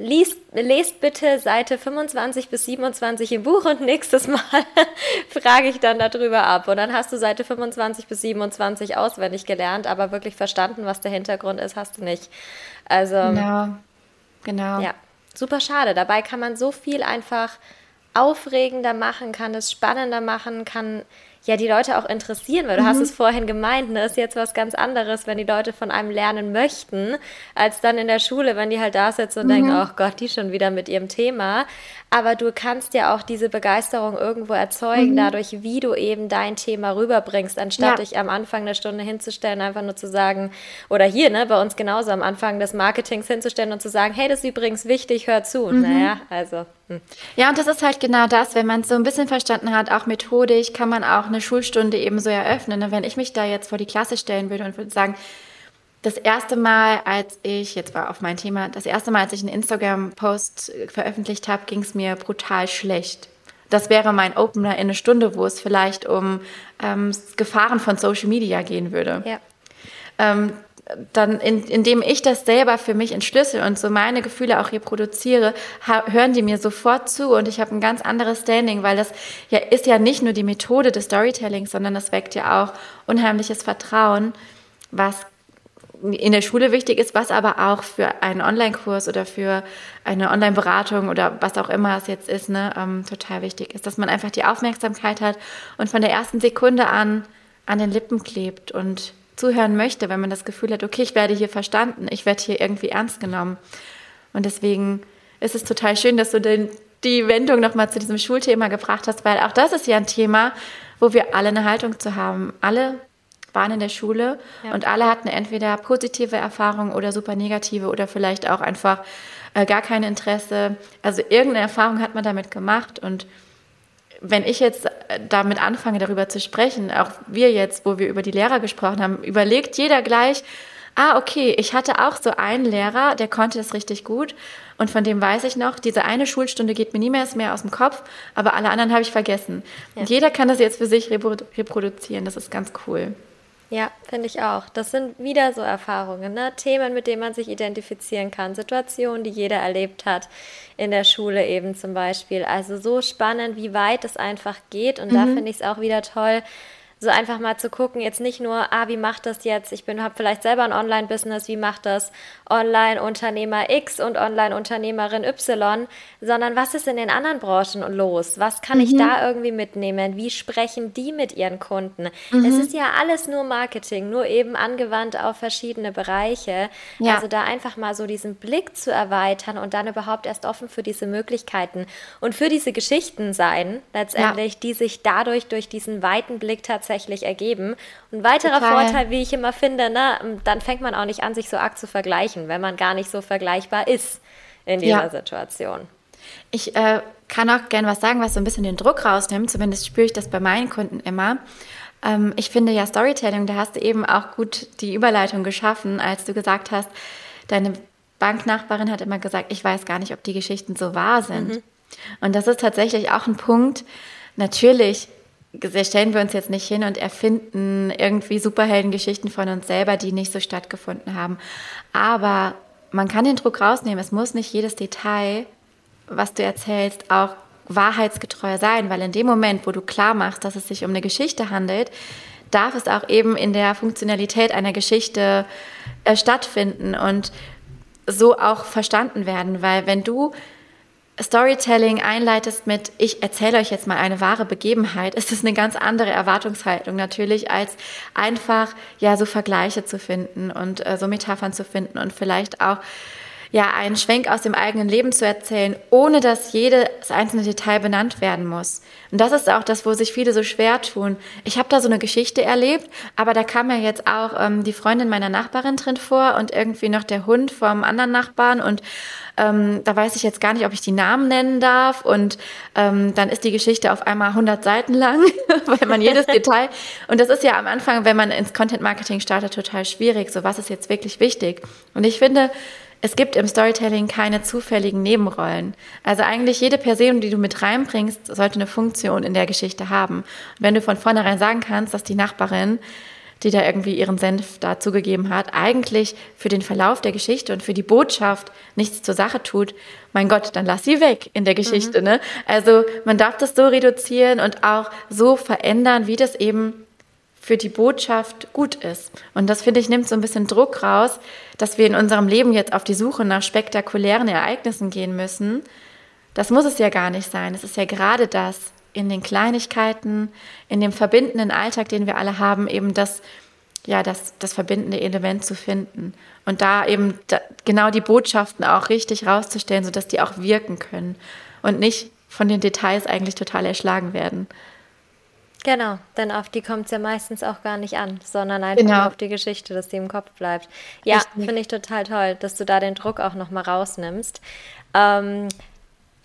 A: Liest, lest bitte Seite 25 bis 27 im Buch und nächstes Mal [laughs] frage ich dann darüber ab. Und dann hast du Seite 25 bis 27 auswendig gelernt, aber wirklich verstanden, was der Hintergrund ist, hast du nicht. Also, genau. Genau. Ja, super schade. Dabei kann man so viel einfach aufregender machen, kann es spannender machen, kann ja die Leute auch interessieren, weil du mhm. hast es vorhin gemeint, ne, ist jetzt was ganz anderes, wenn die Leute von einem lernen möchten, als dann in der Schule, wenn die halt da sitzen und mhm. denken, oh Gott, die schon wieder mit ihrem Thema. Aber du kannst ja auch diese Begeisterung irgendwo erzeugen, mhm. dadurch, wie du eben dein Thema rüberbringst, anstatt ja. dich am Anfang eine Stunde hinzustellen, einfach nur zu sagen, oder hier, ne, bei uns genauso am Anfang des Marketings hinzustellen und zu sagen, hey, das ist übrigens wichtig, hör zu. Mhm. Naja, also.
B: Ja, und das ist halt genau das, wenn man es so ein bisschen verstanden hat, auch methodisch, kann man auch eine Schulstunde eben so eröffnen. Und wenn ich mich da jetzt vor die Klasse stellen würde und würde sagen, das erste Mal, als ich, jetzt war auf mein Thema, das erste Mal, als ich einen Instagram-Post veröffentlicht habe, ging es mir brutal schlecht. Das wäre mein Opener in eine Stunde, wo es vielleicht um ähm, Gefahren von Social Media gehen würde. Ja. Ähm, dann, in, indem ich das selber für mich entschlüssel und so meine Gefühle auch reproduziere, hören die mir sofort zu und ich habe ein ganz anderes Standing, weil das ja ist ja nicht nur die Methode des Storytellings, sondern das weckt ja auch unheimliches Vertrauen, was in der Schule wichtig ist, was aber auch für einen Online-Kurs oder für eine Online-Beratung oder was auch immer es jetzt ist, ne, ähm, total wichtig ist, dass man einfach die Aufmerksamkeit hat und von der ersten Sekunde an an den Lippen klebt und zuhören möchte, wenn man das Gefühl hat, okay, ich werde hier verstanden, ich werde hier irgendwie ernst genommen. Und deswegen ist es total schön, dass du den, die Wendung nochmal zu diesem Schulthema gebracht hast, weil auch das ist ja ein Thema, wo wir alle eine Haltung zu haben. Alle waren in der Schule ja. und alle hatten entweder positive Erfahrungen oder super negative oder vielleicht auch einfach äh, gar kein Interesse. Also irgendeine Erfahrung hat man damit gemacht und wenn ich jetzt äh, damit anfange, darüber zu sprechen, auch wir jetzt, wo wir über die Lehrer gesprochen haben, überlegt jeder gleich, ah, okay, ich hatte auch so einen Lehrer, der konnte das richtig gut. Und von dem weiß ich noch, diese eine Schulstunde geht mir nie mehr, mehr aus dem Kopf, aber alle anderen habe ich vergessen. Ja. Und jeder kann das jetzt für sich reproduzieren. Das ist ganz cool.
A: Ja, finde ich auch. Das sind wieder so Erfahrungen, ne? Themen, mit denen man sich identifizieren kann, Situationen, die jeder erlebt hat, in der Schule eben zum Beispiel. Also so spannend, wie weit es einfach geht. Und mhm. da finde ich es auch wieder toll, so einfach mal zu gucken, jetzt nicht nur, ah, wie macht das jetzt? Ich bin, habe vielleicht selber ein Online-Business, wie macht das Online-Unternehmer X und Online-Unternehmerin Y, sondern was ist in den anderen Branchen los? Was kann mhm. ich da irgendwie mitnehmen? Wie sprechen die mit ihren Kunden? Mhm. Es ist ja alles nur Marketing, nur eben angewandt auf verschiedene Bereiche. Ja. Also da einfach mal so diesen Blick zu erweitern und dann überhaupt erst offen für diese Möglichkeiten und für diese Geschichten sein, letztendlich, ja. die sich dadurch durch diesen weiten Blick tatsächlich tatsächlich ergeben. Und weiterer Total. Vorteil, wie ich immer finde, ne, dann fängt man auch nicht an, sich so arg zu vergleichen, wenn man gar nicht so vergleichbar ist in dieser ja. Situation.
B: Ich äh, kann auch gerne was sagen, was so ein bisschen den Druck rausnimmt. Zumindest spüre ich das bei meinen Kunden immer. Ähm, ich finde ja Storytelling, da hast du eben auch gut die Überleitung geschaffen, als du gesagt hast, deine Banknachbarin hat immer gesagt, ich weiß gar nicht, ob die Geschichten so wahr sind. Mhm. Und das ist tatsächlich auch ein Punkt. Natürlich stellen wir uns jetzt nicht hin und erfinden irgendwie Superheldengeschichten von uns selber, die nicht so stattgefunden haben. Aber man kann den Druck rausnehmen. Es muss nicht jedes Detail, was du erzählst, auch wahrheitsgetreu sein, weil in dem Moment, wo du klar machst, dass es sich um eine Geschichte handelt, darf es auch eben in der Funktionalität einer Geschichte äh, stattfinden und so auch verstanden werden, weil wenn du Storytelling einleitest mit, ich erzähle euch jetzt mal eine wahre Begebenheit, ist es eine ganz andere Erwartungshaltung natürlich, als einfach ja so Vergleiche zu finden und äh, so Metaphern zu finden und vielleicht auch ja einen Schwenk aus dem eigenen Leben zu erzählen, ohne dass jedes einzelne Detail benannt werden muss. Und das ist auch das, wo sich viele so schwer tun. Ich habe da so eine Geschichte erlebt, aber da kam ja jetzt auch ähm, die Freundin meiner Nachbarin drin vor und irgendwie noch der Hund vom anderen Nachbarn und ähm, da weiß ich jetzt gar nicht, ob ich die Namen nennen darf und ähm, dann ist die Geschichte auf einmal 100 Seiten lang, [laughs] weil man jedes [laughs] Detail und das ist ja am Anfang, wenn man ins Content Marketing startet, total schwierig. So was ist jetzt wirklich wichtig? Und ich finde es gibt im Storytelling keine zufälligen Nebenrollen. Also eigentlich jede Person, die du mit reinbringst, sollte eine Funktion in der Geschichte haben. Und wenn du von vornherein sagen kannst, dass die Nachbarin, die da irgendwie ihren Senf dazugegeben hat, eigentlich für den Verlauf der Geschichte und für die Botschaft nichts zur Sache tut, mein Gott, dann lass sie weg in der Geschichte. Mhm. Ne? Also man darf das so reduzieren und auch so verändern, wie das eben für die Botschaft gut ist. Und das, finde ich, nimmt so ein bisschen Druck raus, dass wir in unserem Leben jetzt auf die Suche nach spektakulären Ereignissen gehen müssen. Das muss es ja gar nicht sein. Es ist ja gerade das in den Kleinigkeiten, in dem verbindenden Alltag, den wir alle haben, eben das, ja, das, das verbindende Element zu finden. Und da eben da, genau die Botschaften auch richtig rauszustellen, sodass die auch wirken können und nicht von den Details eigentlich total erschlagen werden.
A: Genau, denn auf die kommt es ja meistens auch gar nicht an, sondern einfach genau. nur auf die Geschichte, dass die im Kopf bleibt. Ja, finde ich total toll, dass du da den Druck auch nochmal rausnimmst. Ähm,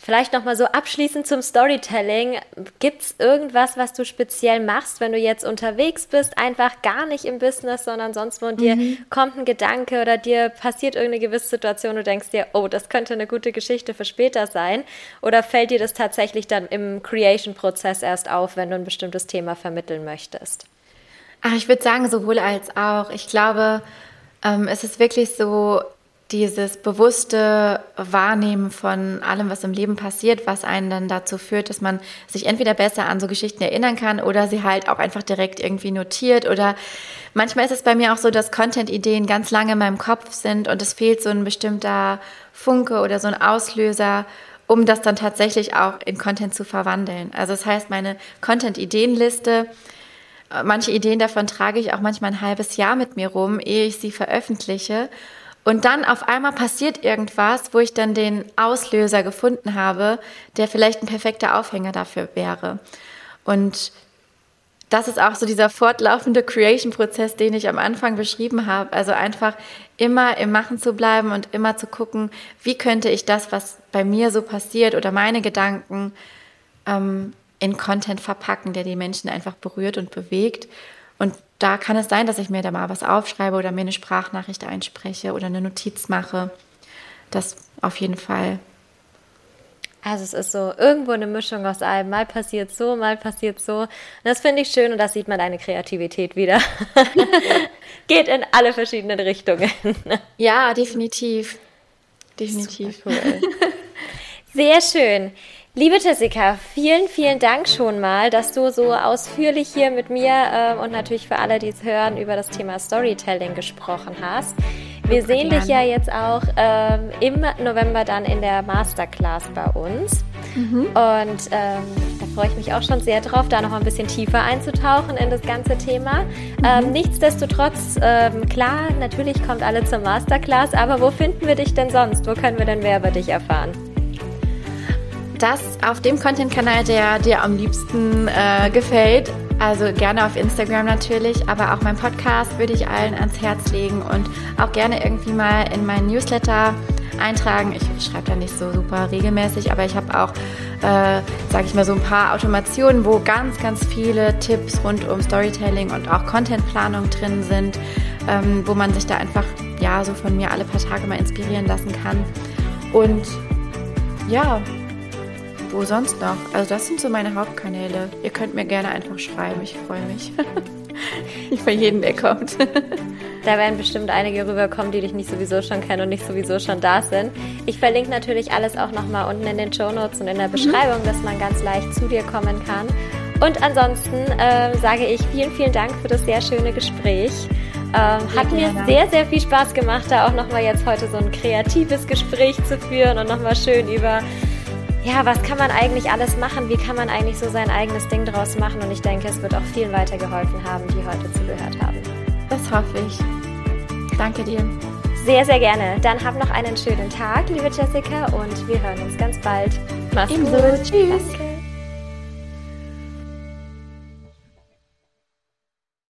A: Vielleicht nochmal so abschließend zum Storytelling. Gibt es irgendwas, was du speziell machst, wenn du jetzt unterwegs bist, einfach gar nicht im Business, sondern sonst wo und dir mhm. kommt ein Gedanke oder dir passiert irgendeine gewisse Situation, du denkst dir, oh, das könnte eine gute Geschichte für später sein? Oder fällt dir das tatsächlich dann im Creation-Prozess erst auf, wenn du ein bestimmtes Thema vermitteln möchtest?
B: Ach, ich würde sagen, sowohl als auch. Ich glaube, ähm, es ist wirklich so, dieses bewusste Wahrnehmen von allem, was im Leben passiert, was einen dann dazu führt, dass man sich entweder besser an so Geschichten erinnern kann oder sie halt auch einfach direkt irgendwie notiert. Oder manchmal ist es bei mir auch so, dass Content-Ideen ganz lange in meinem Kopf sind und es fehlt so ein bestimmter Funke oder so ein Auslöser, um das dann tatsächlich auch in Content zu verwandeln. Also das heißt, meine Content-Ideenliste, manche Ideen davon trage ich auch manchmal ein halbes Jahr mit mir rum, ehe ich sie veröffentliche. Und dann auf einmal passiert irgendwas, wo ich dann den Auslöser gefunden habe, der vielleicht ein perfekter Aufhänger dafür wäre. Und das ist auch so dieser fortlaufende Creation-Prozess, den ich am Anfang beschrieben habe. Also einfach immer im Machen zu bleiben und immer zu gucken, wie könnte ich das, was bei mir so passiert oder meine Gedanken ähm, in Content verpacken, der die Menschen einfach berührt und bewegt. Und da kann es sein, dass ich mir da mal was aufschreibe oder mir eine Sprachnachricht einspreche oder eine Notiz mache. Das auf jeden Fall.
A: Also es ist so irgendwo eine Mischung aus allem. Mal passiert so, mal passiert so. Und das finde ich schön und das sieht man deine Kreativität wieder. [laughs] Geht in alle verschiedenen Richtungen.
B: Ja, definitiv. Definitiv. Cool.
A: Sehr schön. Liebe Jessica, vielen, vielen Dank schon mal, dass du so ausführlich hier mit mir äh, und natürlich für alle, die es hören, über das Thema Storytelling gesprochen hast. Wir sehen dich ja jetzt auch ähm, im November dann in der Masterclass bei uns. Mhm. Und ähm, da freue ich mich auch schon sehr drauf, da noch ein bisschen tiefer einzutauchen in das ganze Thema. Mhm. Ähm, nichtsdestotrotz, ähm, klar, natürlich kommt alle zur Masterclass, aber wo finden wir dich denn sonst? Wo können wir denn mehr über dich erfahren?
B: Das auf dem Content-Kanal, der dir am liebsten äh, gefällt. Also gerne auf Instagram natürlich, aber auch mein Podcast würde ich allen ans Herz legen und auch gerne irgendwie mal in meinen Newsletter eintragen. Ich schreibe da nicht so super regelmäßig, aber ich habe auch, äh, sage ich mal, so ein paar Automationen, wo ganz, ganz viele Tipps rund um Storytelling und auch Contentplanung drin sind, ähm, wo man sich da einfach ja so von mir alle paar Tage mal inspirieren lassen kann. Und ja, wo sonst noch? Also das sind so meine Hauptkanäle. Ihr könnt mir gerne einfach schreiben, ich freue mich. [laughs] nicht bei jedem, der kommt.
A: Da werden bestimmt einige rüberkommen, die dich nicht sowieso schon kennen und nicht sowieso schon da sind. Ich verlinke natürlich alles auch nochmal unten in den Show Notes und in der mhm. Beschreibung, mhm. dass man ganz leicht zu dir kommen kann. Und ansonsten äh, sage ich vielen, vielen Dank für das sehr schöne Gespräch. Ähm, hat mir sehr, sehr viel Spaß gemacht, da auch nochmal jetzt heute so ein kreatives Gespräch zu führen und nochmal schön über ja, was kann man eigentlich alles machen? Wie kann man eigentlich so sein eigenes Ding draus machen? Und ich denke, es wird auch vielen weitergeholfen haben, die heute zugehört haben.
B: Das hoffe ich. Danke dir.
A: Sehr, sehr gerne. Dann hab noch einen schönen Tag, liebe Jessica, und wir hören uns ganz bald.
B: Mach's Ebenso. gut. Tschüss. Danke.